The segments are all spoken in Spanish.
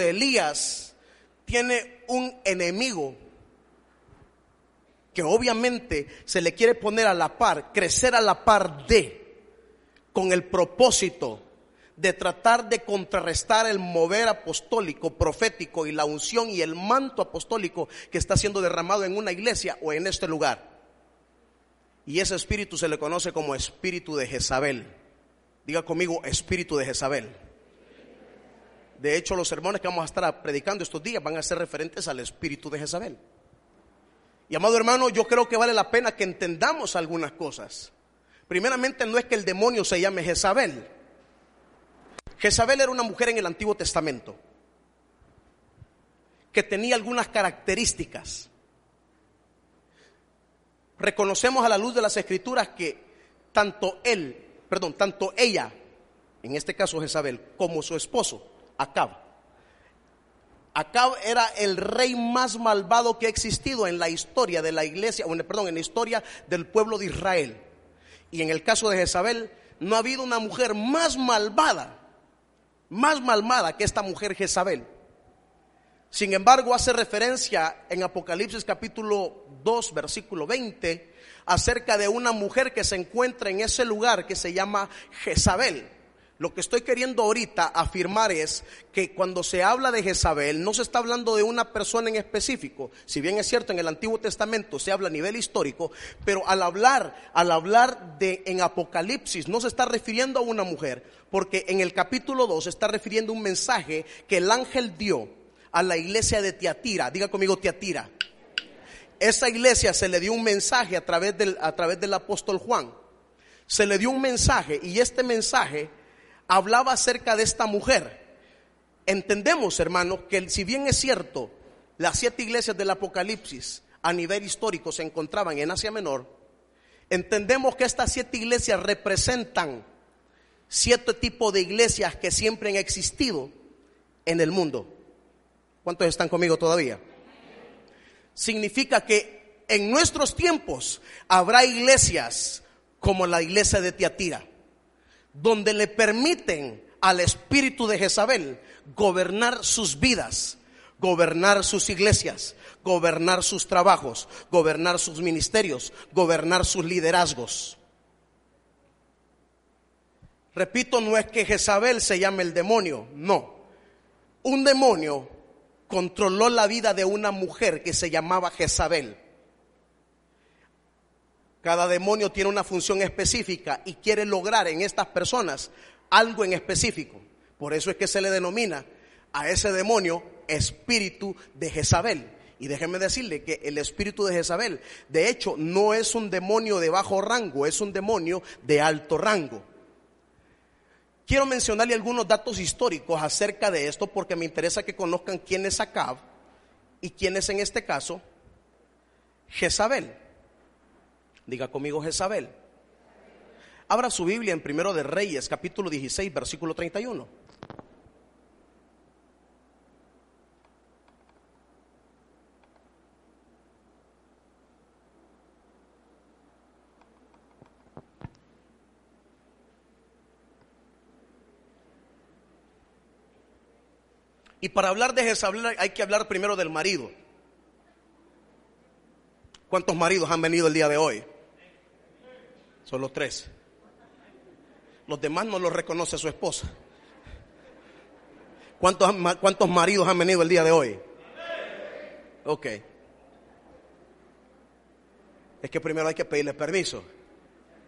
Elías tiene un enemigo que obviamente se le quiere poner a la par, crecer a la par de, con el propósito de tratar de contrarrestar el mover apostólico, profético y la unción y el manto apostólico que está siendo derramado en una iglesia o en este lugar. Y ese espíritu se le conoce como espíritu de Jezabel. Diga conmigo, espíritu de Jezabel. De hecho, los sermones que vamos a estar predicando estos días van a ser referentes al espíritu de Jezabel. Y amado hermano, yo creo que vale la pena que entendamos algunas cosas. Primeramente, no es que el demonio se llame Jezabel. Jezabel era una mujer en el Antiguo Testamento que tenía algunas características. Reconocemos a la luz de las escrituras que tanto él, perdón, tanto ella, en este caso Jezabel, como su esposo, Acab. Acab era el rey más malvado que ha existido en la historia de la iglesia, perdón, en la historia del pueblo de Israel. Y en el caso de Jezabel, no ha habido una mujer más malvada, más malvada que esta mujer Jezabel. Sin embargo, hace referencia en Apocalipsis capítulo 2, versículo 20, acerca de una mujer que se encuentra en ese lugar que se llama Jezabel. Lo que estoy queriendo ahorita afirmar es que cuando se habla de Jezabel no se está hablando de una persona en específico. Si bien es cierto en el Antiguo Testamento se habla a nivel histórico, pero al hablar, al hablar de en Apocalipsis no se está refiriendo a una mujer, porque en el capítulo 2 se está refiriendo a un mensaje que el ángel dio a la iglesia de Tiatira. Diga conmigo Tiatira. Esa iglesia se le dio un mensaje a través del, a través del apóstol Juan. Se le dio un mensaje y este mensaje hablaba acerca de esta mujer. Entendemos, hermano, que si bien es cierto, las siete iglesias del Apocalipsis a nivel histórico se encontraban en Asia Menor, entendemos que estas siete iglesias representan siete tipos de iglesias que siempre han existido en el mundo. ¿Cuántos están conmigo todavía? Significa que en nuestros tiempos habrá iglesias como la iglesia de Tiatira donde le permiten al espíritu de Jezabel gobernar sus vidas, gobernar sus iglesias, gobernar sus trabajos, gobernar sus ministerios, gobernar sus liderazgos. Repito, no es que Jezabel se llame el demonio, no. Un demonio controló la vida de una mujer que se llamaba Jezabel. Cada demonio tiene una función específica y quiere lograr en estas personas algo en específico. Por eso es que se le denomina a ese demonio espíritu de Jezabel. Y déjenme decirle que el espíritu de Jezabel, de hecho, no es un demonio de bajo rango, es un demonio de alto rango. Quiero mencionarle algunos datos históricos acerca de esto porque me interesa que conozcan quién es Acab y quién es en este caso Jezabel. Diga conmigo Jezabel. Abra su Biblia en Primero de Reyes, capítulo 16, versículo 31. Y para hablar de Jezabel hay que hablar primero del marido. ¿Cuántos maridos han venido el día de hoy? Son los tres. Los demás no los reconoce su esposa. ¿Cuántos, ¿Cuántos maridos han venido el día de hoy? Ok. Es que primero hay que pedirle permiso.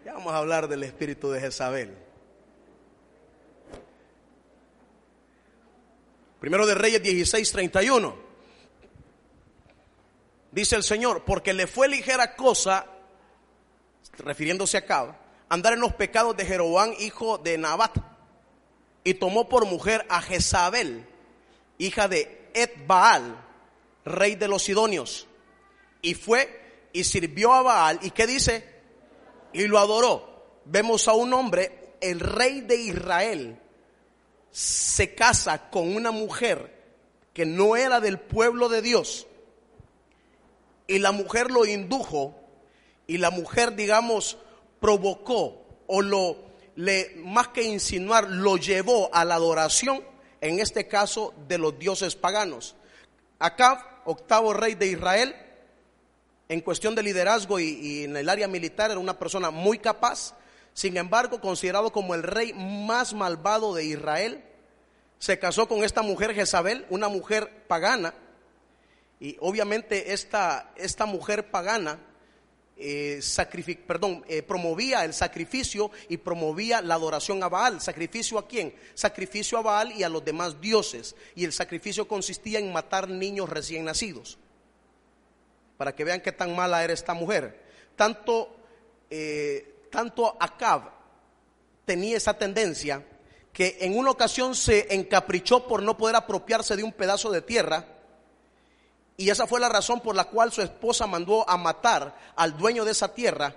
Ya vamos a hablar del espíritu de Jezabel. Primero de Reyes 16, 31. Dice el Señor, porque le fue ligera cosa refiriéndose a Cab, andar en los pecados de Jeroboam, hijo de Nabat, y tomó por mujer a Jezabel, hija de Et Baal, rey de los Sidonios. Y fue y sirvió a Baal. ¿Y qué dice? Y lo adoró. Vemos a un hombre, el rey de Israel, se casa con una mujer que no era del pueblo de Dios. Y la mujer lo indujo y la mujer, digamos, provocó o lo, más que insinuar, lo llevó a la adoración, en este caso, de los dioses paganos. Acá, octavo rey de Israel, en cuestión de liderazgo y, y, en el área militar era una persona muy capaz, sin embargo considerado como el rey más malvado de Israel, se casó con esta mujer Jezabel, una mujer pagana, y obviamente esta, esta mujer pagana eh, eh, promovía el sacrificio y promovía la adoración a Baal. ¿Sacrificio a quién? Sacrificio a Baal y a los demás dioses. Y el sacrificio consistía en matar niños recién nacidos. Para que vean qué tan mala era esta mujer. Tanto, eh, tanto Acab tenía esa tendencia que en una ocasión se encaprichó por no poder apropiarse de un pedazo de tierra y esa fue la razón por la cual su esposa mandó a matar al dueño de esa tierra,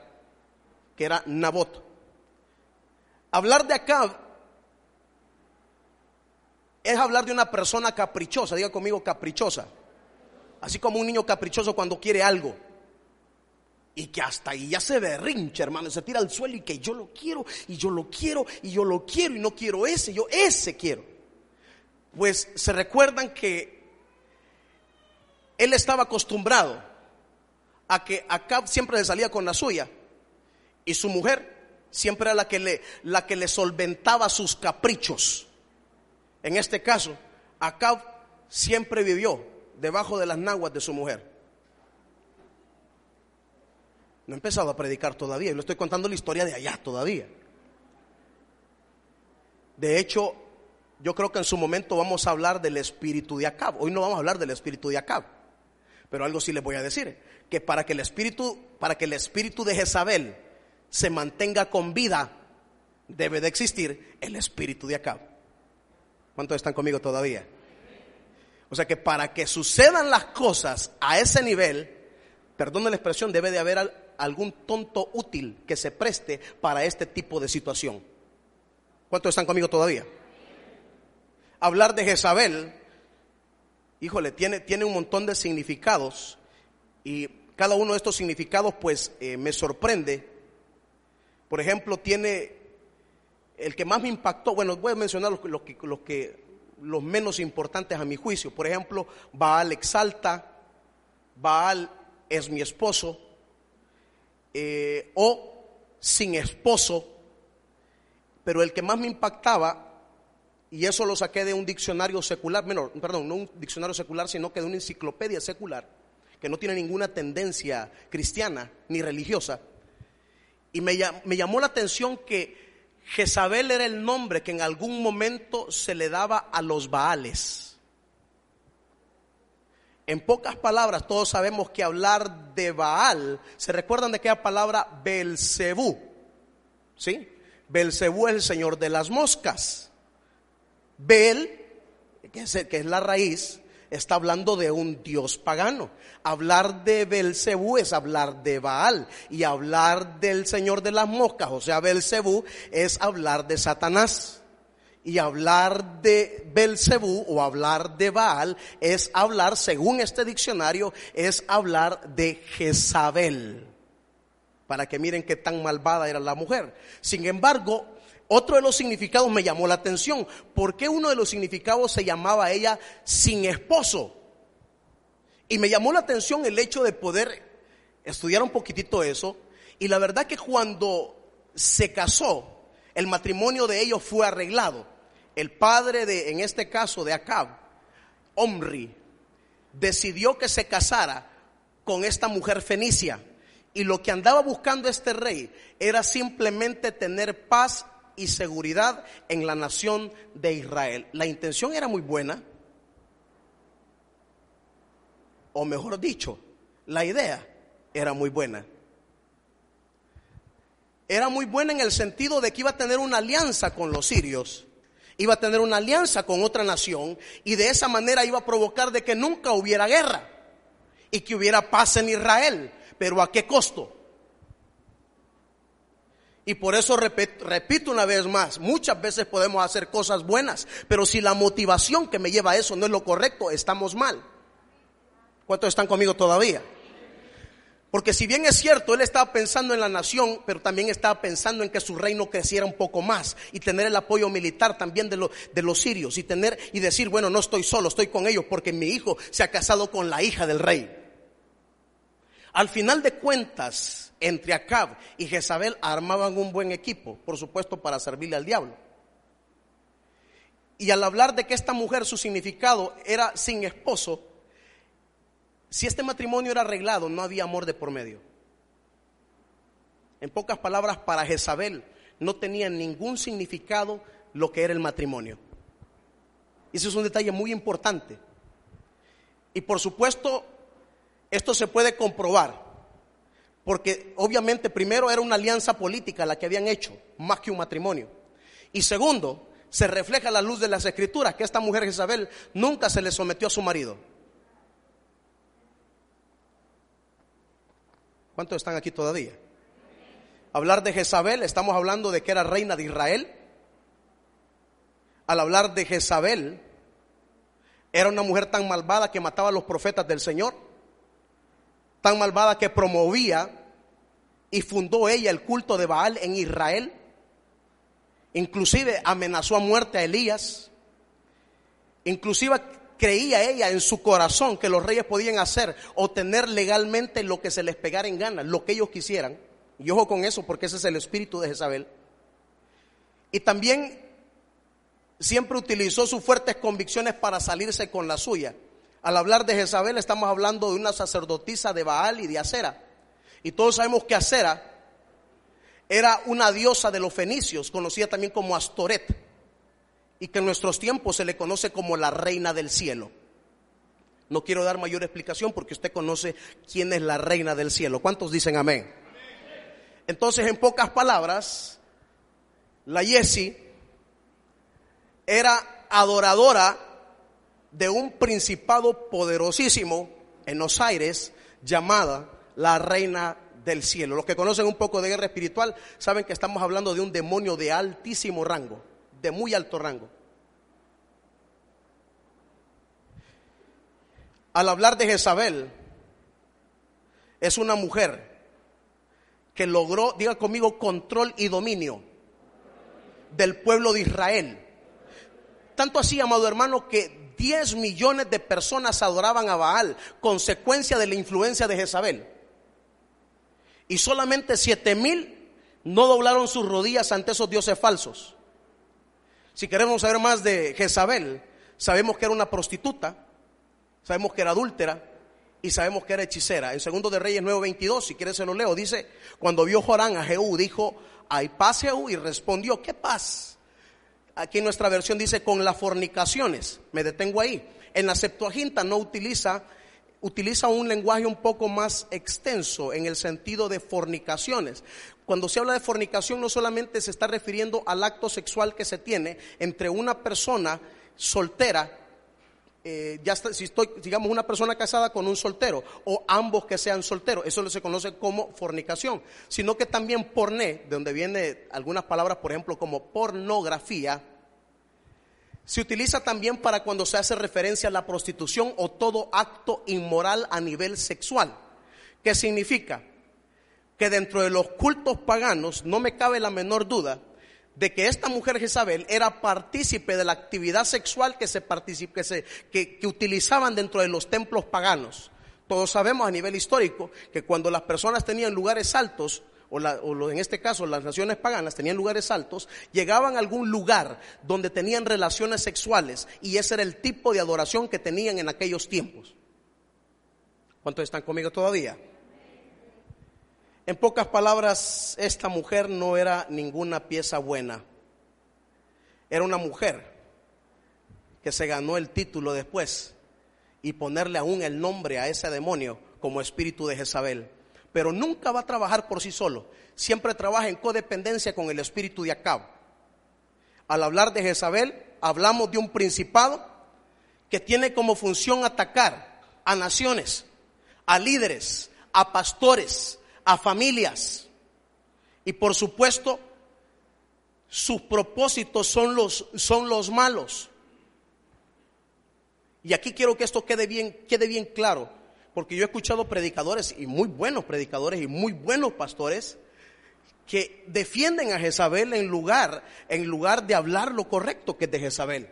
que era Nabot. Hablar de Acab es hablar de una persona caprichosa, diga conmigo caprichosa. Así como un niño caprichoso cuando quiere algo. Y que hasta ahí ya se berrincha, hermano, se tira al suelo y que yo lo quiero, y yo lo quiero, y yo lo quiero, y no quiero ese, yo ese quiero. Pues se recuerdan que él estaba acostumbrado a que Acab siempre le salía con la suya y su mujer siempre era la que le, la que le solventaba sus caprichos. En este caso, Acab siempre vivió debajo de las naguas de su mujer. No he empezado a predicar todavía, le estoy contando la historia de allá todavía. De hecho, yo creo que en su momento vamos a hablar del espíritu de Acab. Hoy no vamos a hablar del espíritu de Acab. Pero algo sí les voy a decir, que para que el espíritu, para que el espíritu de Jezabel se mantenga con vida, debe de existir el espíritu de Acab. ¿Cuántos están conmigo todavía? O sea que para que sucedan las cosas a ese nivel, perdón la expresión, debe de haber algún tonto útil que se preste para este tipo de situación. ¿Cuántos están conmigo todavía? Hablar de Jezabel híjole, tiene, tiene un montón de significados y cada uno de estos significados pues eh, me sorprende. Por ejemplo, tiene el que más me impactó, bueno, voy a mencionar los, los, los, que, los menos importantes a mi juicio. Por ejemplo, Baal exalta, Baal es mi esposo, eh, o sin esposo, pero el que más me impactaba y eso lo saqué de un diccionario secular, menor, perdón, no un diccionario secular, sino que de una enciclopedia secular, que no tiene ninguna tendencia cristiana ni religiosa. Y me, llamó la atención que Jezabel era el nombre que en algún momento se le daba a los Baales. En pocas palabras, todos sabemos que hablar de Baal, ¿se recuerdan de aquella palabra Belcebú? ¿Sí? Belcebú es el señor de las moscas. Bel, que es, la raíz, está hablando de un dios pagano. Hablar de Belcebú es hablar de Baal. Y hablar del Señor de las moscas, o sea, Belcebú, es hablar de Satanás. Y hablar de Belcebú o hablar de Baal es hablar, según este diccionario, es hablar de Jezabel. Para que miren qué tan malvada era la mujer. Sin embargo, otro de los significados me llamó la atención. ¿Por qué uno de los significados se llamaba ella sin esposo? Y me llamó la atención el hecho de poder estudiar un poquitito eso. Y la verdad que cuando se casó, el matrimonio de ellos fue arreglado. El padre de, en este caso, de Acab, Omri, decidió que se casara con esta mujer fenicia. Y lo que andaba buscando este rey era simplemente tener paz y seguridad en la nación de Israel. La intención era muy buena, o mejor dicho, la idea era muy buena. Era muy buena en el sentido de que iba a tener una alianza con los sirios iba a tener una alianza con otra nación y de esa manera iba a provocar de que nunca hubiera guerra y que hubiera paz en Israel. Pero ¿a qué costo? Y por eso repito, una vez más, muchas veces podemos hacer cosas buenas, pero si la motivación que me lleva a eso no es lo correcto, estamos mal. ¿Cuántos están conmigo todavía? Porque si bien es cierto, él estaba pensando en la nación, pero también estaba pensando en que su reino creciera un poco más y tener el apoyo militar también de, de los sirios y tener y decir, bueno, no estoy solo, estoy con ellos porque mi hijo se ha casado con la hija del rey. Al final de cuentas, entre Acab y Jezabel armaban un buen equipo, por supuesto, para servirle al diablo. Y al hablar de que esta mujer, su significado era sin esposo, si este matrimonio era arreglado, no había amor de por medio. En pocas palabras, para Jezabel no tenía ningún significado lo que era el matrimonio. Y ese es un detalle muy importante. Y por supuesto, esto se puede comprobar, porque obviamente primero era una alianza política la que habían hecho, más que un matrimonio. Y segundo, se refleja la luz de las escrituras, que esta mujer Jezabel nunca se le sometió a su marido. ¿Cuántos están aquí todavía? Hablar de Jezabel, estamos hablando de que era reina de Israel. Al hablar de Jezabel, era una mujer tan malvada que mataba a los profetas del Señor, tan malvada que promovía y fundó ella el culto de Baal en Israel. Inclusive amenazó a muerte a Elías. Inclusive creía ella en su corazón que los reyes podían hacer o tener legalmente lo que se les pegara en gana, lo que ellos quisieran. Y ojo con eso porque ese es el espíritu de Jezabel. Y también siempre utilizó sus fuertes convicciones para salirse con la suya. Al hablar de Jezabel estamos hablando de una sacerdotisa de Baal y de Acera. Y todos sabemos que Acera era una diosa de los fenicios, conocida también como Astoret y que en nuestros tiempos se le conoce como la reina del cielo. No quiero dar mayor explicación porque usted conoce quién es la reina del cielo. ¿Cuántos dicen amén? Entonces, en pocas palabras, la Yesi era adoradora de un principado poderosísimo en los aires llamada la reina del cielo. Los que conocen un poco de guerra espiritual saben que estamos hablando de un demonio de altísimo rango de muy alto rango. Al hablar de Jezabel, es una mujer que logró, diga conmigo, control y dominio del pueblo de Israel. Tanto así, amado hermano, que 10 millones de personas adoraban a Baal, consecuencia de la influencia de Jezabel. Y solamente 7 mil no doblaron sus rodillas ante esos dioses falsos. Si queremos saber más de Jezabel, sabemos que era una prostituta, sabemos que era adúltera y sabemos que era hechicera. En segundo de Reyes 9:22, si quieres se lo leo, dice, cuando vio Jorán a Jehú, dijo, hay paz Jehú, y respondió, ¿qué paz? Aquí en nuestra versión dice, con las fornicaciones, me detengo ahí. En la Septuaginta no utiliza utiliza un lenguaje un poco más extenso en el sentido de fornicaciones. Cuando se habla de fornicación no solamente se está refiriendo al acto sexual que se tiene entre una persona soltera, eh, ya si estoy, digamos, una persona casada con un soltero, o ambos que sean solteros, eso se conoce como fornicación, sino que también porné, de donde viene algunas palabras, por ejemplo, como pornografía, se utiliza también para cuando se hace referencia a la prostitución o todo acto inmoral a nivel sexual. ¿Qué significa? Que dentro de los cultos paganos no me cabe la menor duda de que esta mujer Jezabel era partícipe de la actividad sexual que se, que, que utilizaban dentro de los templos paganos. Todos sabemos a nivel histórico que cuando las personas tenían lugares altos, o, en este caso las naciones paganas tenían lugares altos, llegaban a algún lugar donde tenían relaciones sexuales y ese era el tipo de adoración que tenían en aquellos tiempos. ¿Cuántos están conmigo todavía? En pocas palabras, esta mujer no era ninguna pieza buena. Era una mujer que se ganó el título después y ponerle aún el nombre a ese demonio como espíritu de Jezabel pero nunca va a trabajar por sí solo. Siempre trabaja en codependencia con el espíritu de Acab. Al hablar de Jezabel, hablamos de un principado que tiene como función atacar a naciones, a líderes, a pastores, a familias. Y por supuesto, sus propósitos son los, son los malos. Y aquí quiero que esto quede bien, quede bien claro, porque yo he escuchado predicadores y muy buenos predicadores y muy buenos pastores que defienden a Jezabel en lugar, en lugar de hablar lo correcto que es de Jezabel.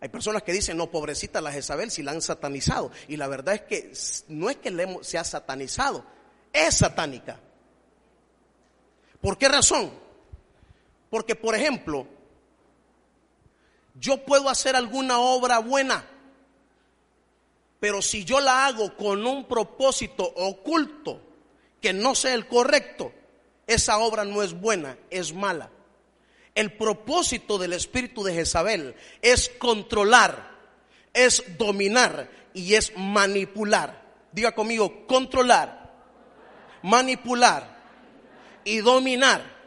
Hay personas que dicen, no, pobrecita la Jezabel, si la han satanizado. Y la verdad es que no es que le se ha satanizado, es satánica. ¿Por qué razón? Porque, por ejemplo, yo puedo hacer alguna obra buena, pero si yo la hago con un propósito oculto que no sea el correcto, esa obra no es buena, es mala. El propósito del espíritu de Jezabel es controlar, es dominar y es manipular. Diga conmigo, controlar, manipular y dominar.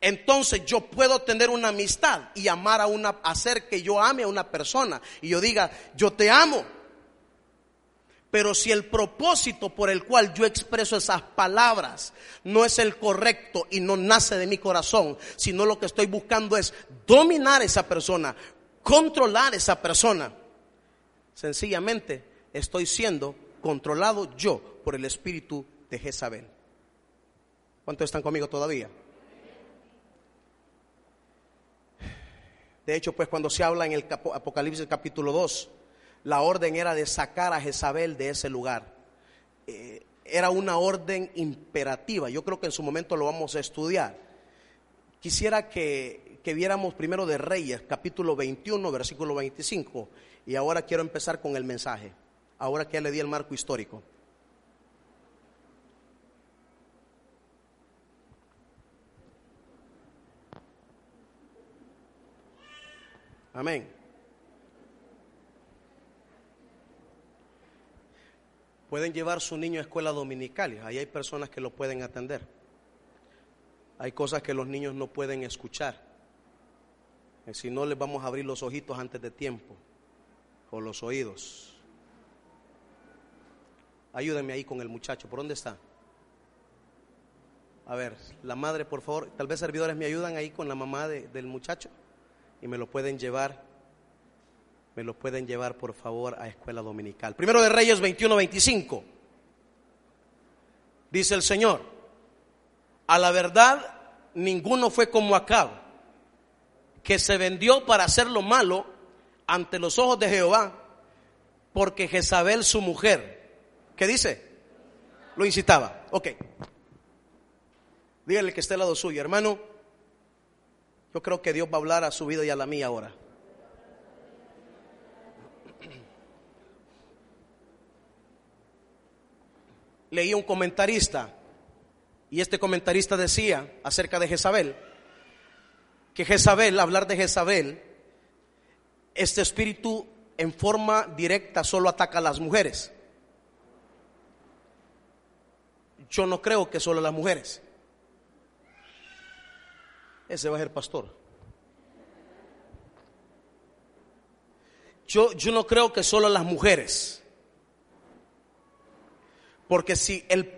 Entonces yo puedo tener una amistad y amar a una, hacer que yo ame a una persona y yo diga, yo te amo. Pero si el propósito por el cual yo expreso esas palabras no es el correcto y no nace de mi corazón, sino lo que estoy buscando es dominar a esa persona, controlar a esa persona, sencillamente estoy siendo controlado yo por el espíritu de Jezabel. ¿Cuántos están conmigo todavía? De hecho, pues cuando se habla en el Apocalipsis capítulo 2, la orden era de sacar a Jezabel de ese lugar. Eh, era una orden imperativa. Yo creo que en su momento lo vamos a estudiar. Quisiera que, que viéramos primero de Reyes, capítulo 21, versículo 25. Y ahora quiero empezar con el mensaje. Ahora que ya le di el marco histórico. Amén. Pueden llevar su niño a escuela dominical, ahí hay personas que lo pueden atender. Hay cosas que los niños no pueden escuchar. Eh, si no, les vamos a abrir los ojitos antes de tiempo, o los oídos. Ayúdenme ahí con el muchacho, ¿por dónde está? A ver, la madre, por favor, tal vez servidores me ayudan ahí con la mamá del muchacho y me lo pueden llevar me lo pueden llevar por favor a escuela dominical. Primero de Reyes 21, 25. Dice el Señor, a la verdad ninguno fue como Acab, que se vendió para hacer lo malo ante los ojos de Jehová, porque Jezabel su mujer, ¿qué dice? Lo incitaba. Ok. Dígale que esté al lado suyo, hermano. Yo creo que Dios va a hablar a su vida y a la mía ahora. Leí un comentarista y este comentarista decía acerca de Jezabel que Jezabel, hablar de Jezabel, este espíritu en forma directa solo ataca a las mujeres. Yo no creo que solo a las mujeres. Ese va a ser pastor. Yo, yo no creo que solo a las mujeres. Porque si el,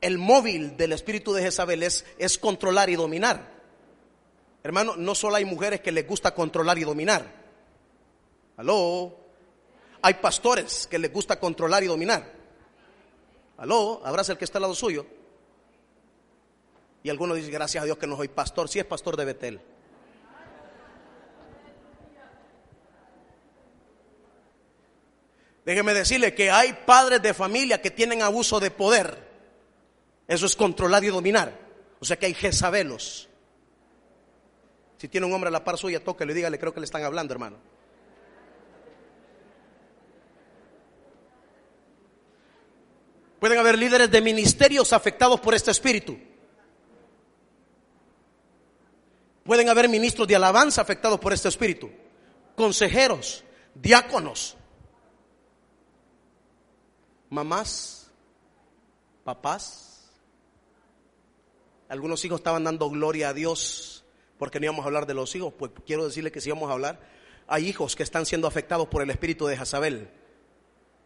el móvil del espíritu de Jezabel es, es controlar y dominar. Hermano, no solo hay mujeres que les gusta controlar y dominar. Aló. Hay pastores que les gusta controlar y dominar. Aló, abraza el que está al lado suyo. Y algunos dicen, gracias a Dios que no soy pastor. Si es pastor de Betel. Déjeme decirle que hay padres de familia que tienen abuso de poder. Eso es controlar y dominar. O sea que hay Jezabelos. Si tiene un hombre a la par suya, le dígale, creo que le están hablando, hermano. Pueden haber líderes de ministerios afectados por este espíritu. Pueden haber ministros de alabanza afectados por este espíritu. Consejeros, diáconos, mamás, papás. Algunos hijos estaban dando gloria a Dios, porque no íbamos a hablar de los hijos, pues quiero decirle que si vamos a hablar, hay hijos que están siendo afectados por el espíritu de Jezabel.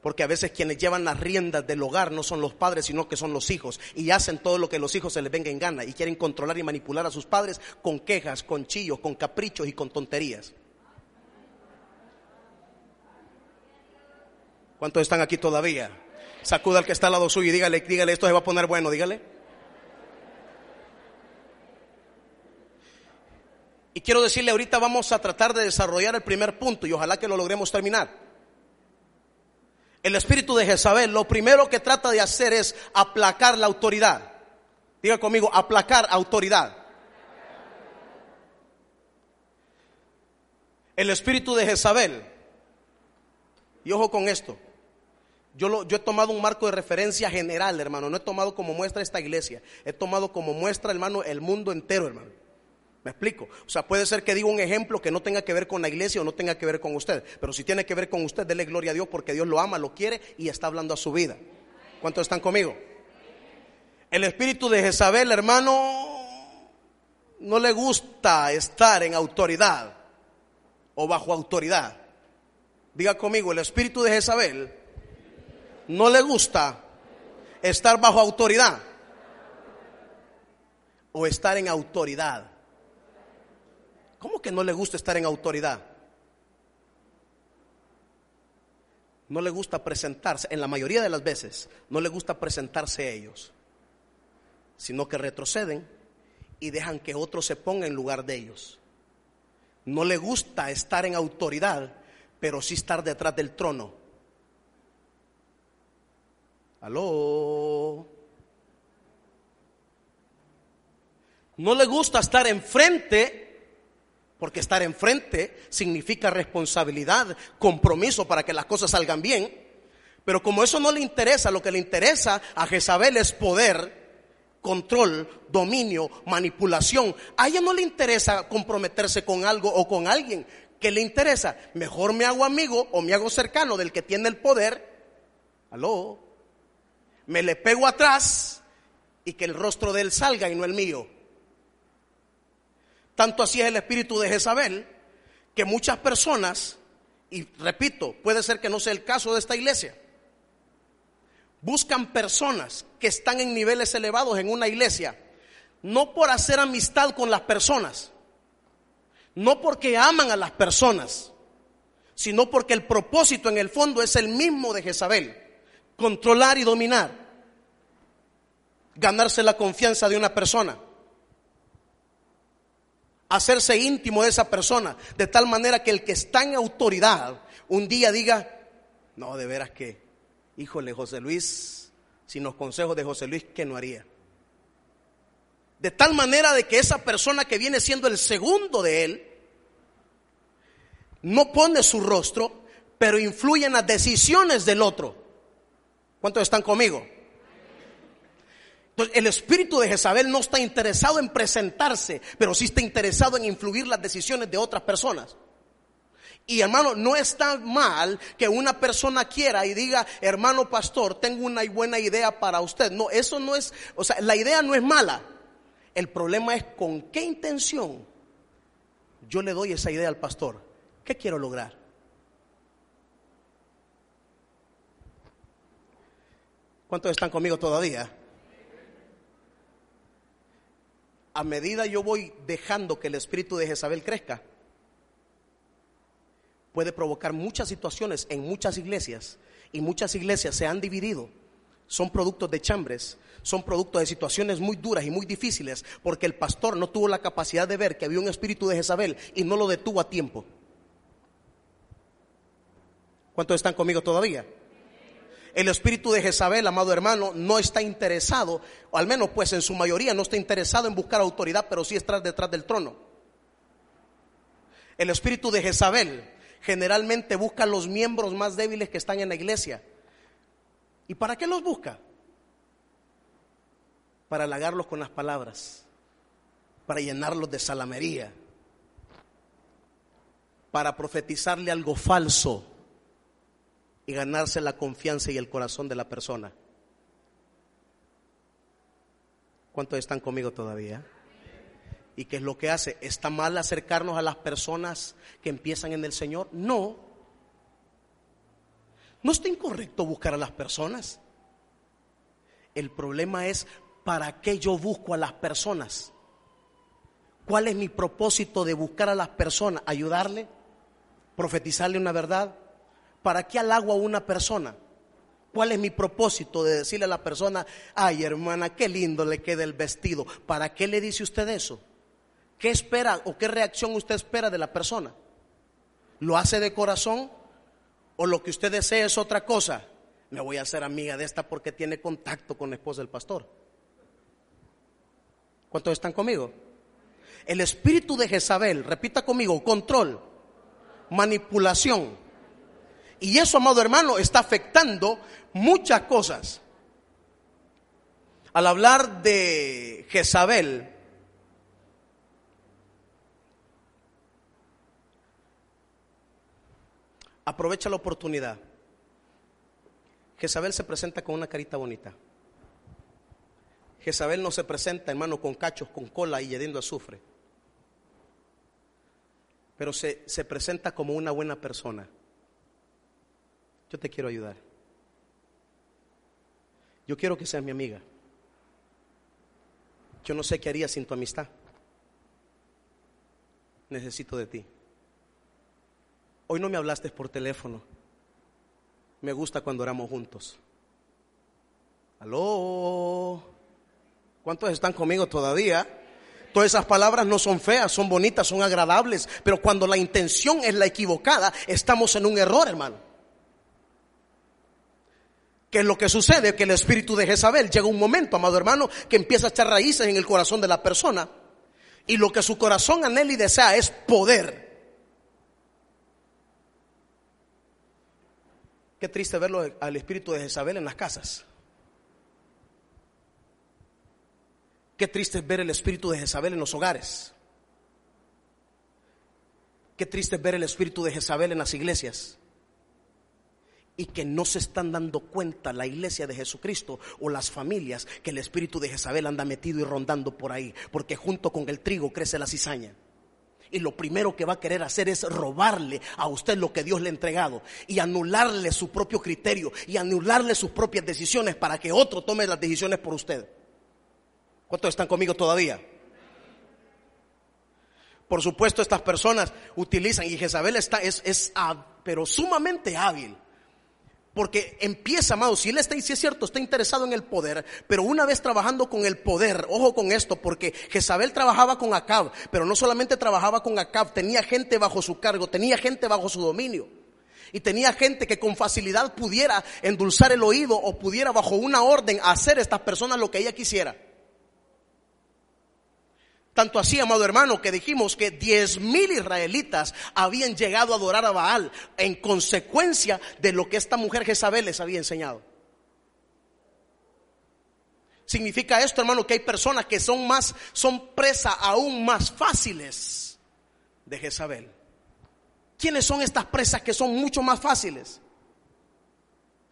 Porque a veces quienes llevan las riendas del hogar no son los padres, sino que son los hijos. Y hacen todo lo que los hijos se les venga en gana. Y quieren controlar y manipular a sus padres con quejas, con chillos, con caprichos y con tonterías. ¿Cuántos están aquí todavía? Sacuda al que está al lado suyo y dígale, dígale, esto se va a poner bueno, dígale. Y quiero decirle, ahorita vamos a tratar de desarrollar el primer punto y ojalá que lo logremos terminar. El espíritu de Jezabel lo primero que trata de hacer es aplacar la autoridad. Diga conmigo, aplacar autoridad. El espíritu de Jezabel. Y ojo con esto. Yo, he tomado un marco de referencia general, hermano. No he tomado como muestra esta iglesia. He tomado como muestra, hermano, el mundo entero, hermano. ¿Me explico? O sea, puede ser que diga un ejemplo que no tenga que ver con la iglesia o no tenga que ver con usted. Pero si tiene que ver con usted, dele gloria a Dios porque Dios lo ama, lo quiere y está hablando a su vida. ¿Cuántos están conmigo? El espíritu de Jezabel, hermano, no le gusta estar en autoridad o bajo autoridad. Diga conmigo, el espíritu de Jezabel no le gusta estar bajo autoridad o estar en autoridad. ¿Cómo que no le gusta estar en autoridad? No le gusta presentarse, en la mayoría de las veces, no le gusta presentarse a ellos, sino que retroceden y dejan que otro se ponga en lugar de ellos. No le gusta estar en autoridad, pero sí estar detrás del trono. Aló. No le gusta estar enfrente porque estar enfrente significa responsabilidad, compromiso para que las cosas salgan bien. Pero como eso no le interesa, lo que le interesa a Jezabel es poder, control, dominio, manipulación. A ella no le interesa comprometerse con algo o con alguien. ¿Qué le interesa? Mejor me hago amigo o me hago cercano del que tiene el poder. Aló. Me le pego atrás y que el rostro de él salga y no el mío. Tanto así es el espíritu de Jezabel, que muchas personas, y repito, puede ser que no sea el caso de esta iglesia, buscan personas que están en niveles elevados en una iglesia, no por hacer amistad con las personas, no porque aman a las personas, sino porque el propósito en el fondo es el mismo de Jezabel, controlar y dominar, ganarse la confianza de una persona hacerse íntimo de esa persona, de tal manera que el que está en autoridad un día diga, no, de veras que, híjole, José Luis, sin los consejos de José Luis, ¿qué no haría? De tal manera de que esa persona que viene siendo el segundo de él, no pone su rostro, pero influye en las decisiones del otro. ¿Cuántos están conmigo? Entonces, el espíritu de Jezabel no está interesado en presentarse, pero sí está interesado en influir las decisiones de otras personas. Y hermano, no está mal que una persona quiera y diga, hermano pastor, tengo una buena idea para usted. No, eso no es, o sea, la idea no es mala. El problema es con qué intención yo le doy esa idea al pastor. ¿Qué quiero lograr? ¿Cuántos están conmigo todavía? a medida yo voy dejando que el espíritu de Jezabel crezca, puede provocar muchas situaciones en muchas iglesias y muchas iglesias se han dividido. Son productos de chambres, son productos de situaciones muy duras y muy difíciles porque el pastor no tuvo la capacidad de ver que había un espíritu de Jezabel y no lo detuvo a tiempo. ¿Cuántos están conmigo todavía? El espíritu de Jezabel, amado hermano, no está interesado, o al menos pues en su mayoría no está interesado en buscar autoridad, pero sí estar detrás del trono. El espíritu de Jezabel generalmente busca los miembros más débiles que están en la iglesia. ¿Y para qué los busca? Para halagarlos con las palabras, para llenarlos de salamería, para profetizarle algo falso y ganarse la confianza y el corazón de la persona. ¿Cuántos están conmigo todavía? ¿Y qué es lo que hace? ¿Está mal acercarnos a las personas que empiezan en el Señor? No. No está incorrecto buscar a las personas. El problema es para qué yo busco a las personas. ¿Cuál es mi propósito de buscar a las personas? ¿Ayudarle? ¿Profetizarle una verdad? ¿Para qué halago a una persona? ¿Cuál es mi propósito de decirle a la persona, ay hermana, qué lindo le queda el vestido? ¿Para qué le dice usted eso? ¿Qué espera o qué reacción usted espera de la persona? ¿Lo hace de corazón o lo que usted desea es otra cosa? Me voy a hacer amiga de esta porque tiene contacto con la esposa del pastor. ¿Cuántos están conmigo? El espíritu de Jezabel, repita conmigo, control, manipulación. Y eso, amado hermano, está afectando muchas cosas. Al hablar de Jezabel, aprovecha la oportunidad. Jezabel se presenta con una carita bonita. Jezabel no se presenta, hermano, con cachos, con cola y yediendo azufre. Pero se, se presenta como una buena persona. Yo te quiero ayudar. Yo quiero que seas mi amiga. Yo no sé qué haría sin tu amistad. Necesito de ti. Hoy no me hablaste por teléfono. Me gusta cuando oramos juntos. Aló. ¿Cuántos están conmigo todavía? Todas esas palabras no son feas, son bonitas, son agradables, pero cuando la intención es la equivocada, estamos en un error, hermano. ¿Qué es lo que sucede? Que el espíritu de Jezabel llega un momento, amado hermano, que empieza a echar raíces en el corazón de la persona. Y lo que su corazón anhela y desea es poder. Qué triste verlo al espíritu de Jezabel en las casas. Qué triste ver el espíritu de Jezabel en los hogares. Qué triste ver el espíritu de Jezabel en las iglesias. Y que no se están dando cuenta la iglesia de Jesucristo o las familias que el espíritu de Jezabel anda metido y rondando por ahí. Porque junto con el trigo crece la cizaña y lo primero que va a querer hacer es robarle a usted lo que Dios le ha entregado y anularle su propio criterio y anularle sus propias decisiones para que otro tome las decisiones por usted. ¿Cuántos están conmigo todavía? Por supuesto, estas personas utilizan, y Jezabel está, es, es pero sumamente hábil porque empieza, amado, si él está, si es cierto, está interesado en el poder, pero una vez trabajando con el poder, ojo con esto, porque Jezabel trabajaba con Acab, pero no solamente trabajaba con Acab, tenía gente bajo su cargo, tenía gente bajo su dominio. Y tenía gente que con facilidad pudiera endulzar el oído o pudiera bajo una orden hacer a estas personas lo que ella quisiera. Tanto así, amado hermano, que dijimos que diez mil israelitas habían llegado a adorar a Baal en consecuencia de lo que esta mujer Jezabel les había enseñado. Significa esto, hermano, que hay personas que son más, son presa aún más fáciles de Jezabel. ¿Quiénes son estas presas que son mucho más fáciles?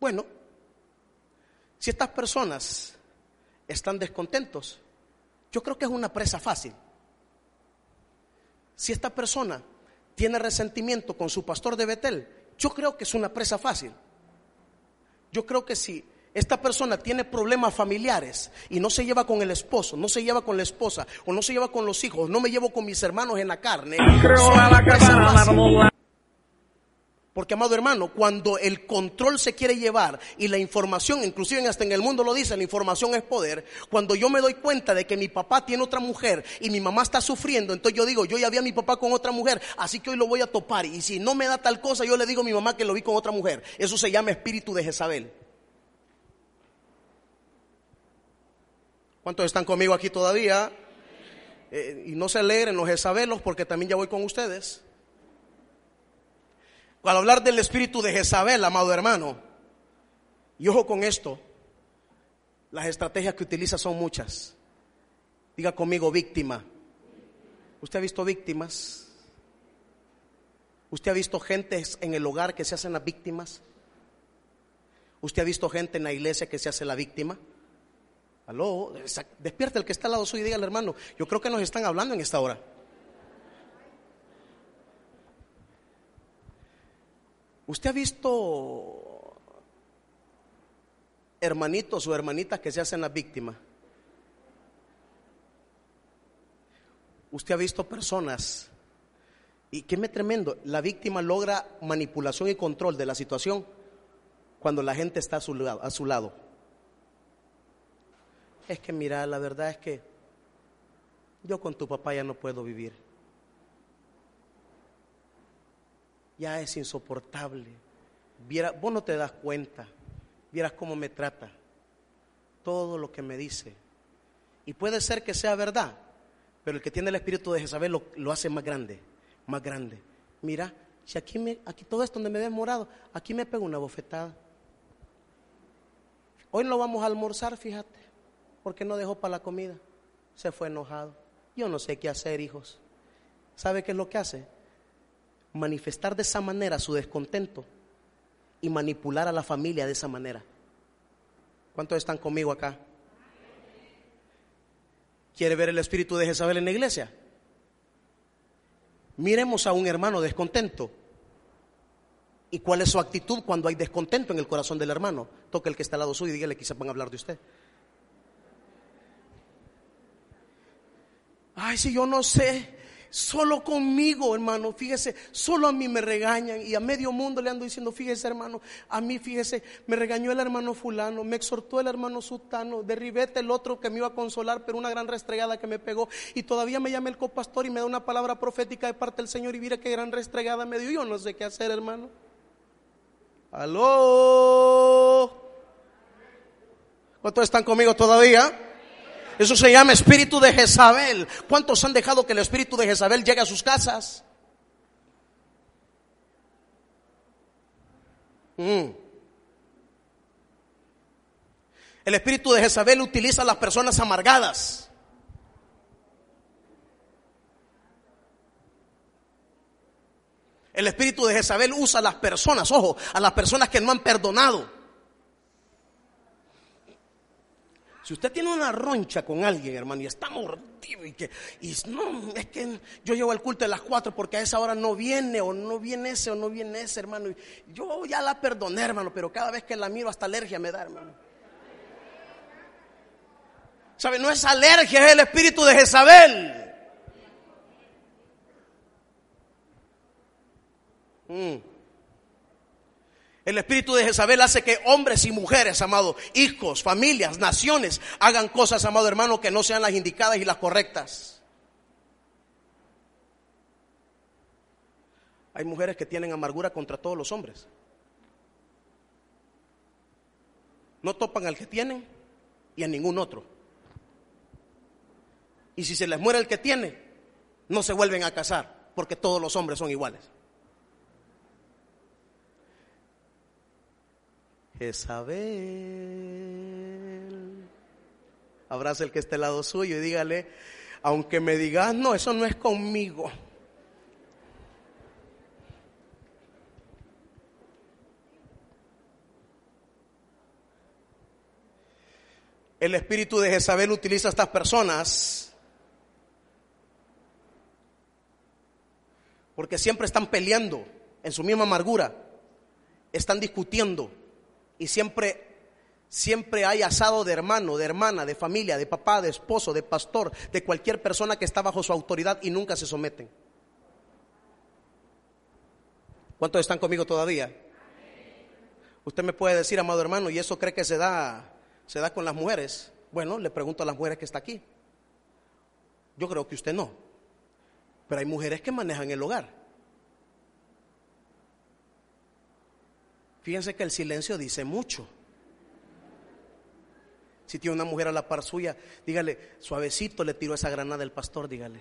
Bueno, si estas personas están descontentos, yo creo que es una presa fácil. Si esta persona tiene resentimiento con su pastor de Betel, yo creo que es una presa fácil. Yo creo que si esta persona tiene problemas familiares y no se lleva con el esposo, no se lleva con la esposa, o no se lleva con los hijos, no me llevo con mis hermanos en la carne, porque, amado hermano, cuando el control se quiere llevar y la información, inclusive hasta en el mundo lo dice, la información es poder, cuando yo me doy cuenta de que mi papá tiene otra mujer y mi mamá está sufriendo, entonces yo digo, yo ya vi a mi papá con otra mujer, así que hoy lo voy a topar. Y si no me da tal cosa, yo le digo a mi mamá que lo vi con otra mujer. Eso se llama espíritu de Jezabel. ¿Cuántos están conmigo aquí todavía? Eh, y no se alegren los Jezabelos porque también ya voy con ustedes. Al hablar del espíritu de Jezabel, amado hermano, y ojo con esto, las estrategias que utiliza son muchas. Diga conmigo víctima. ¿Usted ha visto víctimas? ¿Usted ha visto gente en el hogar que se hacen las víctimas? ¿Usted ha visto gente en la iglesia que se hace la víctima? Aló, despierta el que está al lado suyo y dígale, hermano, yo creo que nos están hablando en esta hora. ¿Usted ha visto hermanitos o hermanitas que se hacen las víctimas? Usted ha visto personas, y qué me tremendo, la víctima logra manipulación y control de la situación cuando la gente está a su. A su lado. Es que mira, la verdad es que yo con tu papá ya no puedo vivir. Ya es insoportable. Viera, vos no te das cuenta. Vieras cómo me trata. Todo lo que me dice. Y puede ser que sea verdad, pero el que tiene el espíritu de Jezabel lo, hace más grande, más grande. Mira, si aquí, me, aquí todo esto donde me ves morado, aquí me pego una bofetada. Hoy no vamos a almorzar, fíjate, porque no dejó para la comida. Se fue enojado. Yo no sé qué hacer, hijos. ¿Sabe qué es lo que hace? Manifestar de esa manera su descontento y manipular a la familia de esa manera. ¿Cuántos están conmigo acá? ¿Quiere ver el espíritu de Jezabel en la iglesia? Miremos a un hermano descontento. ¿Y cuál es su actitud cuando hay descontento en el corazón del hermano? Toque el que está al lado suyo y dígale que van a hablar de usted. Ay, si yo no sé, Solo conmigo, hermano, fíjese, solo a mí me regañan y a medio mundo le ando diciendo, fíjese, hermano, a mí, fíjese, me regañó el hermano fulano, me exhortó el hermano sutano, derribete el otro que me iba a consolar, pero una gran restregada que me pegó y todavía me llama el copastor y me da una palabra profética de parte del Señor y mira qué gran restregada me dio. Yo no sé qué hacer, hermano. Aló. ¿Cuántos están conmigo todavía? Eso se llama espíritu de Jezabel. ¿Cuántos han dejado que el espíritu de Jezabel llegue a sus casas? Mm. El espíritu de Jezabel utiliza a las personas amargadas. El espíritu de Jezabel usa a las personas, ojo, a las personas que no han perdonado. Si usted tiene una roncha con alguien, hermano, y está mordido y que, y no, es que yo llevo al culto de las cuatro porque a esa hora no viene, o no viene ese, o no viene ese, hermano. yo ya la perdoné, hermano, pero cada vez que la miro hasta alergia me da, hermano. ¿Sabe? No es alergia, es el espíritu de Jezabel. Mm. El espíritu de Jezabel hace que hombres y mujeres, amado, hijos, familias, naciones, hagan cosas, amado hermano, que no sean las indicadas y las correctas. Hay mujeres que tienen amargura contra todos los hombres. No topan al que tienen y a ningún otro. Y si se les muere el que tiene, no se vuelven a casar, porque todos los hombres son iguales. Jezabel. Abraza el que esté al lado suyo y dígale, aunque me digas, no, eso no es conmigo. El espíritu de Jezabel utiliza a estas personas porque siempre están peleando en su misma amargura, están discutiendo y siempre siempre hay asado de hermano, de hermana, de familia, de papá, de esposo, de pastor, de cualquier persona que está bajo su autoridad y nunca se someten. ¿Cuántos están conmigo todavía? Usted me puede decir, amado hermano, y eso cree que se da se da con las mujeres. Bueno, le pregunto a las mujeres que está aquí. Yo creo que usted no. Pero hay mujeres que manejan el hogar. Fíjense que el silencio dice mucho. Si tiene una mujer a la par suya, dígale, suavecito le tiró esa granada el pastor, dígale.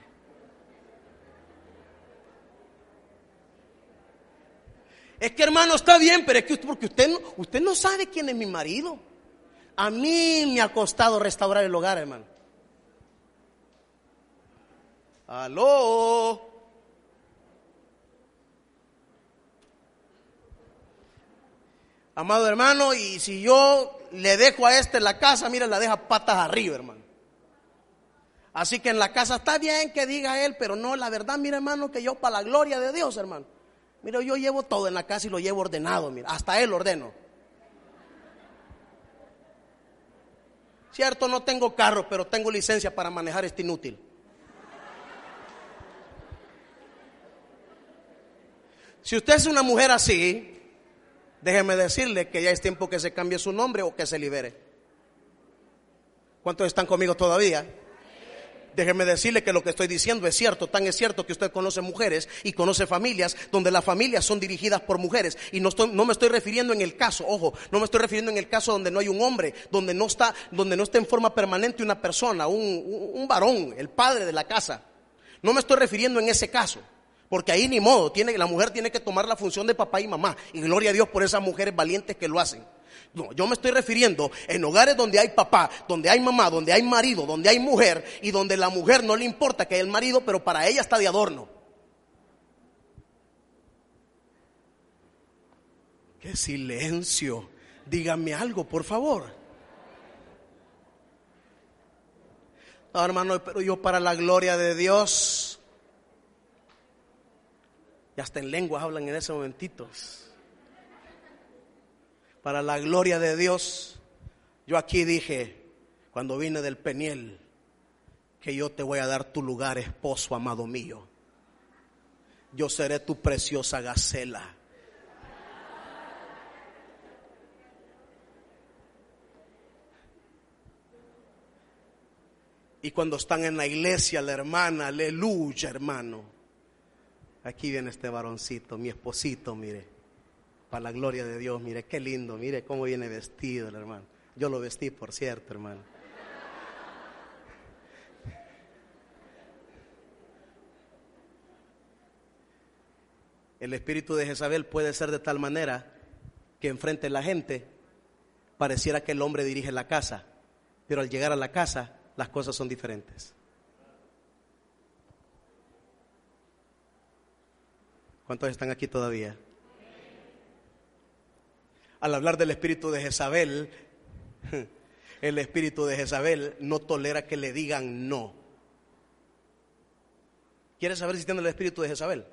Es que hermano está bien, pero es que porque usted no, usted no sabe quién es mi marido. A mí me ha costado restaurar el hogar, hermano. Aló. Amado hermano, y si yo le dejo a este la casa, mira, la deja patas arriba, hermano. Así que en la casa está bien que diga él, pero no, la verdad, mira, hermano, que yo para la gloria de Dios, hermano. Mira, yo llevo todo en la casa y lo llevo ordenado, mira, hasta él ordeno. Cierto, no tengo carro, pero tengo licencia para manejar este inútil. Si usted es una mujer así, déjeme decirle que ya es tiempo que se cambie su nombre o que se libere. ¿Cuántos están conmigo todavía? Déjeme decirle que lo que estoy diciendo es cierto, tan es cierto que usted conoce mujeres y conoce familias donde las familias son dirigidas por mujeres. Y no, estoy, no me estoy refiriendo en el caso, ojo, no me estoy refiriendo en el caso donde no hay un hombre, donde no está, donde no está en forma permanente una persona, un, un varón, el padre de la casa. No me estoy refiriendo en ese caso. Porque ahí ni modo, tiene, la mujer tiene que tomar la función de papá y mamá. Y gloria a Dios por esas mujeres valientes que lo hacen. No, yo me estoy refiriendo en hogares donde hay papá, donde hay mamá, donde hay marido, donde hay mujer y donde la mujer no le importa que el marido, pero para ella está de adorno. Qué silencio. Dígame algo, por favor. No, hermano, pero yo para la gloria de Dios. Y hasta en lenguas hablan en ese momentito para la gloria de Dios, yo aquí dije, cuando vine del Peniel, que yo te voy a dar tu lugar, esposo amado mío. Yo seré tu preciosa gacela. Y cuando están en la iglesia, la hermana, aleluya, hermano. Aquí viene este varoncito, mi esposito, mire para la gloria de Dios. Mire qué lindo, mire cómo viene vestido el hermano. Yo lo vestí, por cierto, hermano. El espíritu de Jezabel puede ser de tal manera que enfrente a la gente pareciera que el hombre dirige la casa, pero al llegar a la casa las cosas son diferentes. ¿Cuántos están aquí todavía? al hablar del espíritu de Jezabel, el espíritu de Jezabel no tolera que le digan no. ¿Quieres saber si tiene el espíritu de Jezabel?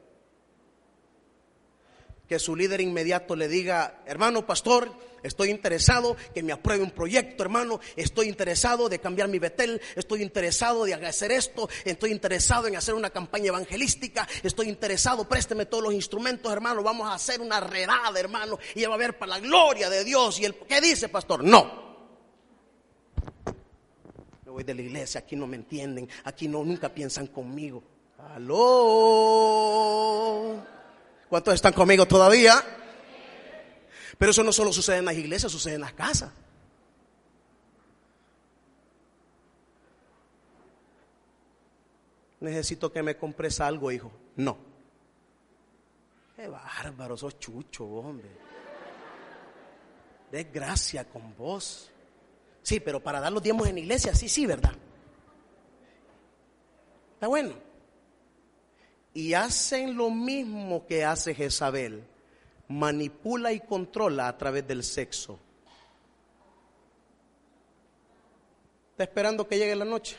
Que su líder inmediato le diga, hermano pastor, estoy interesado que me apruebe un proyecto, hermano, estoy interesado de cambiar mi Betel, estoy interesado de hacer esto, estoy interesado en hacer una campaña evangelística, estoy interesado, présteme todos los instrumentos, hermano, vamos a hacer una redada, hermano, y va a ver para la gloria de Dios. ¿Y el qué dice, pastor? No. Me voy de la iglesia, aquí no me entienden, aquí no nunca piensan conmigo. Aló. ¿Cuántos están conmigo todavía? Pero eso no solo sucede en las iglesias, sucede en las casas. Necesito que me compres algo, hijo. No. Qué bárbaro, sos chucho, hombre. Desgracia con vos. Sí, pero para dar los diezmos en iglesia, sí, sí, ¿verdad? Está bueno. Y hacen lo mismo que hace Jezabel manipula y controla a través del sexo. Está esperando que llegue la noche.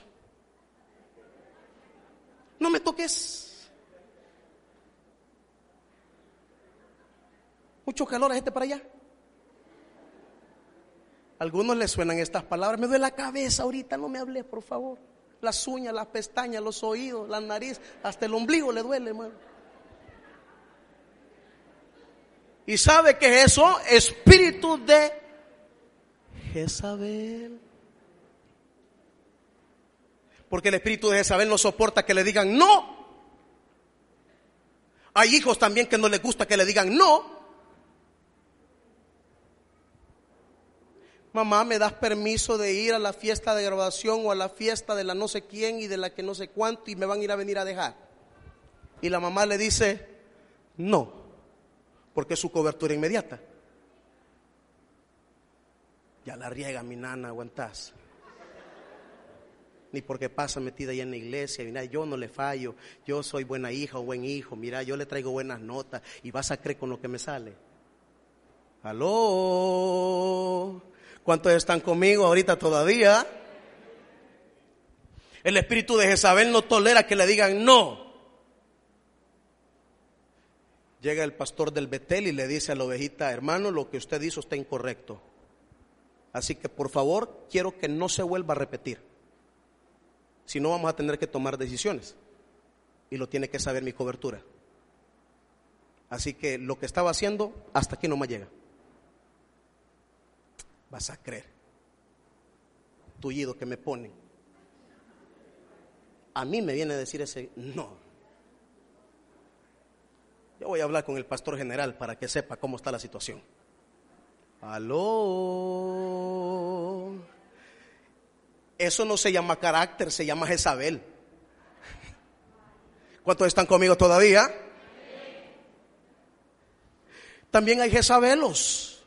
No me toques. Mucho calor gente para allá. algunos les suenan estas palabras. Me duele la cabeza ahorita, no me hables, por favor. Las uñas, las pestañas, los oídos, la nariz, hasta el ombligo le duele, hermano. ¿Y sabe qué es eso? Espíritu de Jezabel. Porque el espíritu de Jezabel no soporta que le digan no. Hay hijos también que no les gusta que le digan no. Mamá, ¿me das permiso de ir a la fiesta de graduación o a la fiesta de la no sé quién y de la que no sé cuánto y me van a ir a venir a dejar? Y la mamá le dice, no porque es su cobertura inmediata. Ya la riega mi nana, aguantás. Ni porque pasa metida ahí en la iglesia, mira, yo no le fallo, yo soy buena hija o buen hijo, mira, yo le traigo buenas notas y vas a creer con lo que me sale. Aló. ¿Cuántos están conmigo ahorita todavía? El espíritu de Jezabel no tolera que le digan no. Llega el pastor del Betel y le dice a la ovejita, hermano, lo que usted hizo está incorrecto. Así que por favor, quiero que no se vuelva a repetir. Si no, vamos a tener que tomar decisiones. Y lo tiene que saber mi cobertura. Así que lo que estaba haciendo, hasta aquí no me llega. Vas a creer. Tullido que me ponen. A mí me viene a decir ese no. Yo voy a hablar con el pastor general para que sepa cómo está la situación. Aló. Eso no se llama carácter, se llama Jezabel. ¿Cuántos están conmigo todavía? También hay Jezabelos.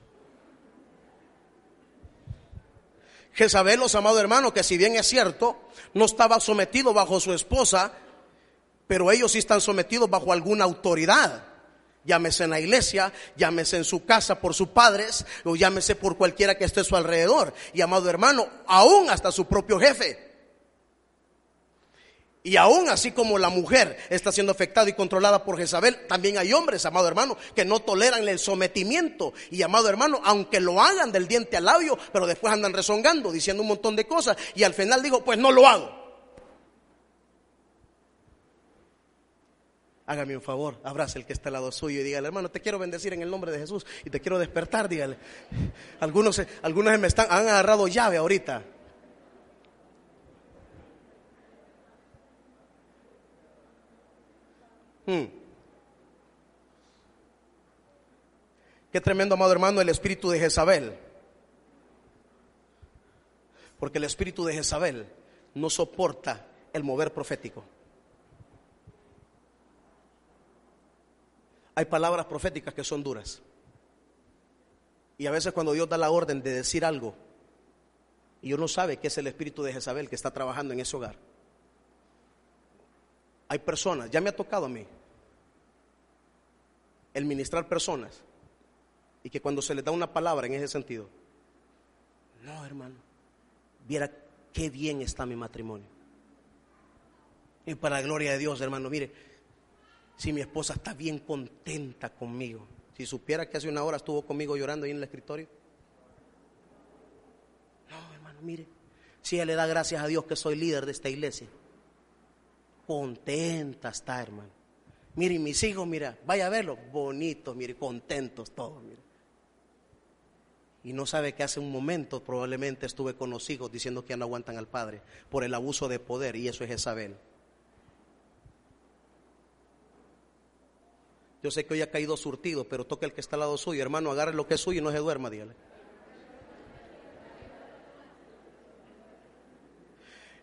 Jezabelos, amado hermano, que si bien es cierto, no estaba sometido bajo su esposa, pero ellos sí están sometidos bajo alguna autoridad. Llámese en la iglesia, llámese en su casa por sus padres, o llámese por cualquiera que esté a su alrededor. Y amado hermano, aún hasta su propio jefe. Y aún así como la mujer está siendo afectada y controlada por Jezabel, también hay hombres, amado hermano, que no toleran el sometimiento. Y amado hermano, aunque lo hagan del diente al labio, pero después andan rezongando, diciendo un montón de cosas. Y al final digo, pues no lo hago. Hágame un favor, abrace el que está al lado suyo y dígale, hermano, te quiero bendecir en el nombre de Jesús y te quiero despertar, dígale. Algunos, algunos me están, han agarrado llave ahorita. Hmm. Qué tremendo, amado hermano, el espíritu de Jezabel. Porque el espíritu de Jezabel no soporta el mover profético. hay palabras proféticas que son duras. Y a veces cuando Dios da la orden de decir algo, y uno sabe que es el espíritu de Jezabel que está trabajando en ese hogar. Hay personas, ya me ha tocado a mí, el ministrar personas, y que cuando se les da una palabra en ese sentido, no hermano, viera qué bien está mi matrimonio. Y para la gloria de Dios, hermano, mire, si mi esposa está bien contenta conmigo. Si supiera que hace una hora estuvo conmigo llorando ahí en el escritorio. No, hermano, mire. Si ella le da gracias a Dios que soy líder de esta iglesia. Contenta está, hermano. Mire, mis hijos, mira, vaya a verlo. Bonitos, mire, contentos todos, mire. Y no sabe que hace un momento probablemente estuve con los hijos diciendo que ya no aguantan al padre por el abuso de poder y eso es Isabel. Yo sé que hoy ha caído surtido, pero toca el que está al lado suyo. Hermano, agarre lo que es suyo y no se duerma, dígale.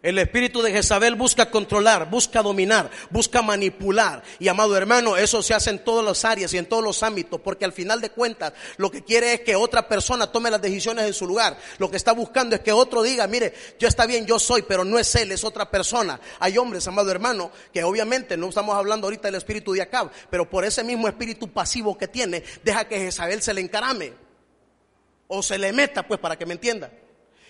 El espíritu de Jezabel busca controlar, busca dominar, busca manipular. Y amado hermano, eso se hace en todas las áreas y en todos los ámbitos, porque al final de cuentas lo que quiere es que otra persona tome las decisiones en su lugar. Lo que está buscando es que otro diga, mire, yo está bien, yo soy, pero no es él, es otra persona. Hay hombres, amado hermano, que obviamente no estamos hablando ahorita del espíritu de Acab, pero por ese mismo espíritu pasivo que tiene, deja que Jezabel se le encarame. O se le meta, pues, para que me entienda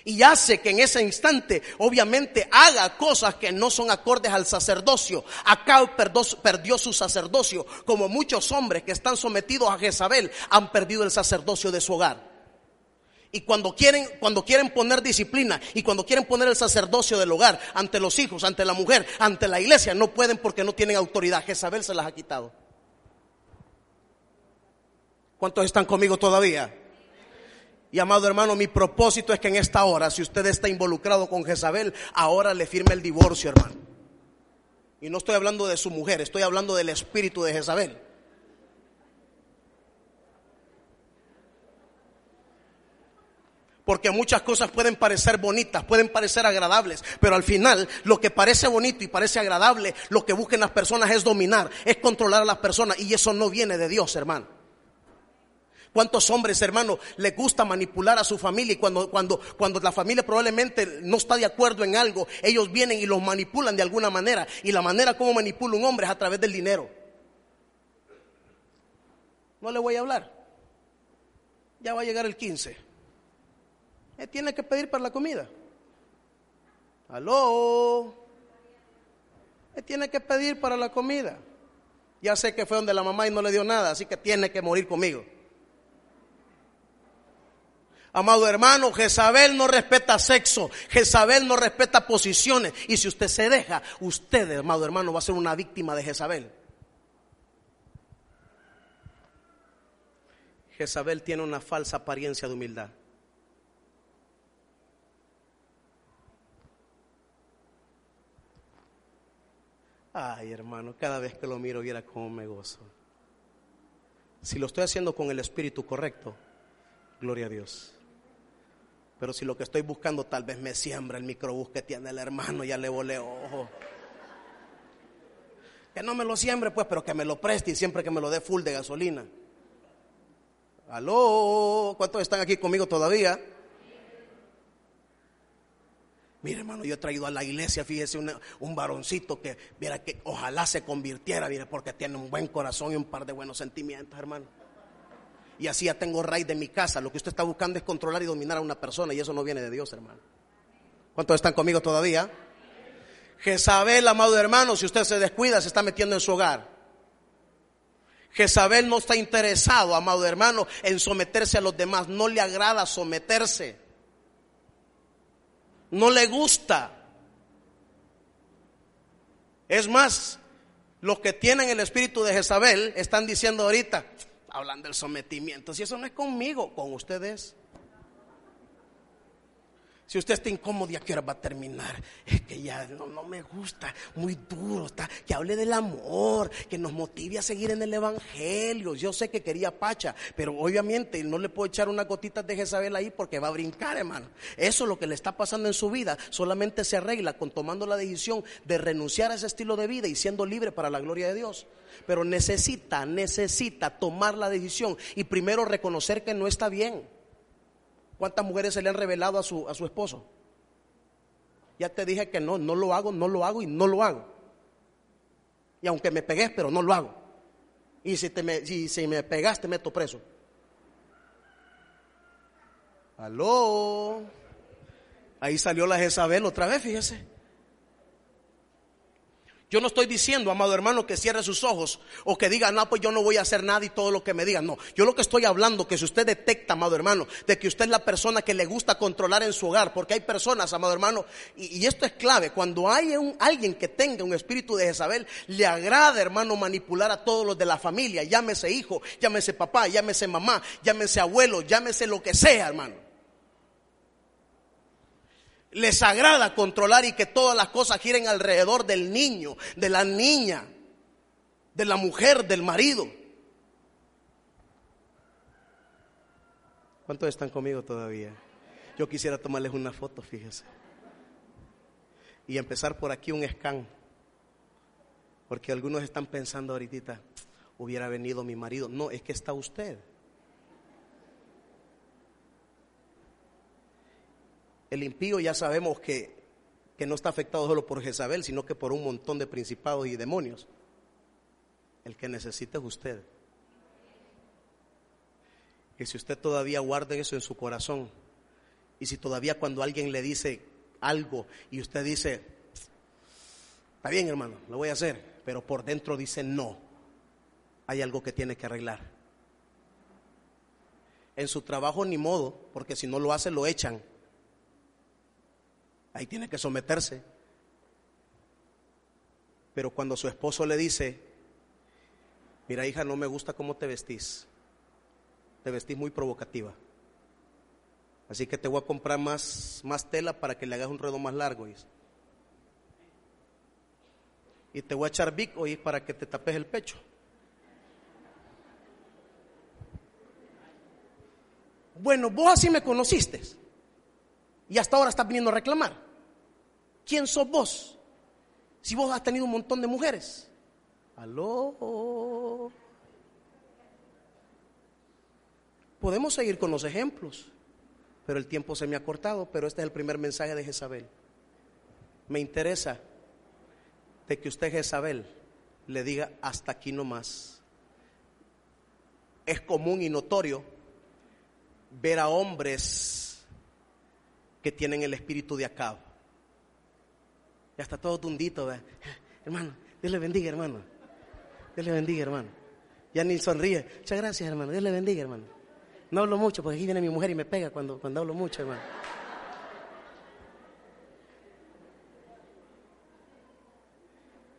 y hace que en ese instante obviamente haga cosas que no son acordes al sacerdocio. Acá perdió, su sacerdocio, como muchos hombres que están sometidos a Jezabel han perdido el sacerdocio de su hogar. Y cuando quieren, cuando quieren poner disciplina y cuando quieren poner el sacerdocio del hogar ante los hijos, ante la mujer, ante la iglesia, no pueden porque no tienen autoridad. Jezabel se las ha quitado. ¿Cuántos están conmigo todavía? Y amado hermano, mi propósito es que en esta hora, si usted está involucrado con Jezabel, ahora le firme el divorcio, hermano. Y no estoy hablando de su mujer, estoy hablando del espíritu de Jezabel. Porque muchas cosas pueden parecer bonitas, pueden parecer agradables, pero al final lo que parece bonito y parece agradable, lo que buscan las personas es dominar, es controlar a las personas y eso no viene de Dios, hermano. ¿Cuántos hombres, hermano, les gusta manipular a su familia y cuando, cuando, cuando la familia probablemente no está de acuerdo en algo, ellos vienen y los manipulan de alguna manera? Y la manera como manipula un hombre es a través del dinero. No le voy a hablar. Ya va a llegar el 15. Él tiene que pedir para la comida. Aló. Él tiene que pedir para la comida. Ya sé que fue donde la mamá y no le dio nada, así que tiene que morir conmigo. Amado hermano, Jezabel no respeta sexo, Jezabel no respeta posiciones. Y si usted se deja, usted, amado hermano, va a ser una víctima de Jezabel. Jezabel tiene una falsa apariencia de humildad. Ay, hermano, cada vez que lo miro, viera cómo me gozo. Si lo estoy haciendo con el espíritu correcto, gloria a Dios. Pero si lo que estoy buscando tal vez me siembra el microbús que tiene el hermano, ya le volé ojo. Que no me lo siembre, pues, pero que me lo preste y siempre que me lo dé full de gasolina. Aló, ¿cuántos están aquí conmigo todavía? Mire, hermano, yo he traído a la iglesia, fíjese, un varoncito que, viera que ojalá se convirtiera, mire, porque tiene un buen corazón y un par de buenos sentimientos, hermano. Y así ya tengo raíz de mi casa. Lo que usted está buscando es controlar y dominar a una persona y eso no viene de Dios, hermano. ¿Cuántos están conmigo todavía? Jezabel, amado hermano, si usted se descuida, se está metiendo en su hogar. Jezabel no está interesado, amado hermano, en someterse a los demás. No le agrada someterse no le gusta. Es más, los que tienen el espíritu de Jezabel están diciendo ahorita, hablando del sometimiento, si eso no es conmigo, con ustedes. Si usted está incómodo, ¿a qué hora va a terminar? Es que ya no, no, me gusta, muy duro, está, que hable del amor, que nos motive a seguir en el Evangelio. Yo sé que quería Pacha, pero obviamente no le puedo echar una gotita de Jezabel ahí porque va a brincar, hermano. Eso es lo que le está pasando en su vida. Solamente se arregla con tomando la decisión de renunciar a ese estilo de vida y siendo libre para la gloria de Dios. Pero necesita, necesita tomar la decisión y primero reconocer que no está bien. ¿Cuántas mujeres se le han revelado a su, a su esposo? Ya te dije que no, no lo hago, no lo hago y no lo hago. Y aunque me pegues, pero no lo hago. Y si, te me, si, si me pegas, te meto preso. Aló. Ahí salió la Jezabel otra vez, fíjese. Yo no estoy diciendo, amado hermano, que cierre sus ojos o que diga, no, pues yo no voy a hacer nada y todo lo que me digan. No, yo lo que estoy hablando, que si usted detecta, amado hermano, de que usted es la persona que le gusta controlar en su hogar, porque hay personas, amado hermano, y, esto es clave, cuando hay un, alguien que tenga un espíritu de Jezabel, le agrada, hermano, manipular a todos los de la familia, llámese hijo, llámese papá, llámese mamá, llámese abuelo, llámese lo que sea, hermano les agrada controlar y que todas las cosas giren alrededor del niño, de la niña, de la mujer, del marido. ¿Cuántos están conmigo todavía? Yo quisiera tomarles una foto, fíjese. Y empezar por aquí un scan. Porque algunos están pensando ahorita, hubiera venido mi marido. No, es que está usted. El impío ya sabemos que, no está afectado solo por Jezabel, sino que por un montón de principados y demonios. El que necesita es usted. Y si usted todavía guarda eso en su corazón, y si todavía cuando alguien le dice algo y usted dice, está bien hermano, lo voy a hacer, pero por dentro dice no, hay algo que tiene que arreglar. En su trabajo ni modo, porque si no lo hace lo echan. Ahí tiene que someterse. Pero cuando su esposo le dice, mira hija, no me gusta cómo te vestís, te vestís muy provocativa. Así que te voy a comprar más, más tela para que le hagas un ruedo más largo. Y te voy a echar Vic hoy para que te tapes el pecho. Bueno, vos así me conociste. Y hasta ahora estás viniendo a reclamar. ¿Quién sos vos? Si vos has tenido un montón de mujeres. Aló. Podemos seguir con los ejemplos, pero el tiempo se me ha cortado, pero este es el primer mensaje de Jezabel. Me interesa de que usted, Jezabel, le diga hasta aquí no más. Es común y notorio ver a hombres que tienen el espíritu de Acab. Ya está todo tundito, ¿ve? hermano. Dios le bendiga, hermano. Dios le bendiga, hermano. Ya ni sonríe. Muchas gracias, hermano. Dios le bendiga, hermano. No hablo mucho porque aquí viene mi mujer y me pega cuando, cuando hablo mucho, hermano.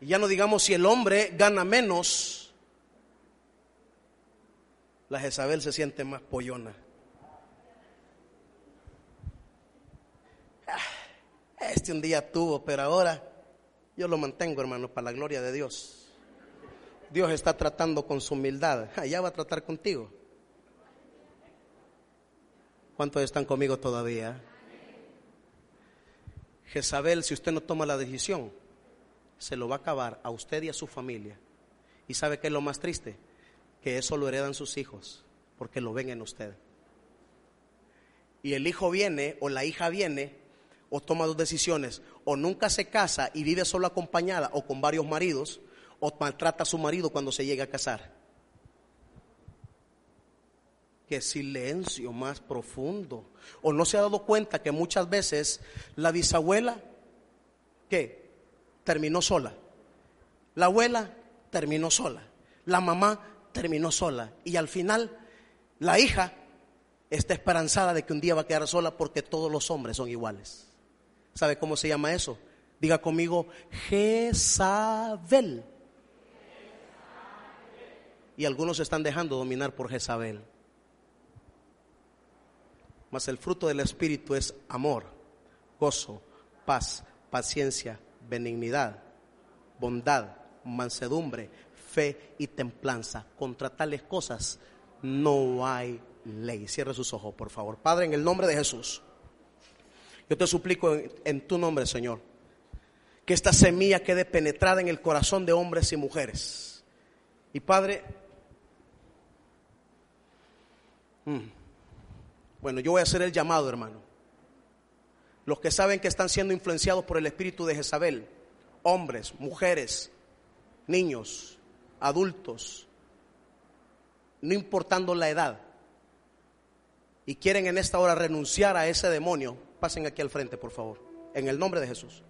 Y ya no digamos si el hombre gana menos, la Jezabel se siente más pollona. Este un día tuvo, pero ahora yo lo mantengo, hermano, para la gloria de Dios. Dios está tratando con su humildad. Allá va a tratar contigo. ¿Cuántos están conmigo todavía? Jezabel, si usted no toma la decisión, se lo va a acabar a usted y a su familia. ¿Y sabe qué es lo más triste? Que eso lo heredan sus hijos, porque lo ven en usted. Y el hijo viene o la hija viene o toma dos decisiones, o nunca se casa y vive solo acompañada o con varios maridos, o maltrata a su marido cuando se llega a casar. Qué silencio más profundo. O no se ha dado cuenta que muchas veces la bisabuela, ¿qué? Terminó sola. La abuela terminó sola. La mamá terminó sola. Y al final, la hija está esperanzada de que un día va a quedar sola porque todos los hombres son iguales. ¿Sabe cómo se llama eso? Diga conmigo, Jezabel. Y algunos se están dejando dominar por Jezabel. Mas el fruto del Espíritu es amor, gozo, paz, paciencia, benignidad, bondad, mansedumbre, fe y templanza. Contra tales cosas no hay ley. Cierre sus ojos, por favor. Padre, en el nombre de Jesús. Yo te suplico en, tu nombre, Señor, que esta semilla quede penetrada en el corazón de hombres y mujeres. Y Padre, mm, bueno, yo voy a hacer el llamado, hermano. Los que saben que están siendo influenciados por el espíritu de Jezabel, hombres, mujeres, niños, adultos, no importando la edad, y quieren en esta hora renunciar a ese demonio, pasen aquí al frente, por favor, en el nombre de Jesús.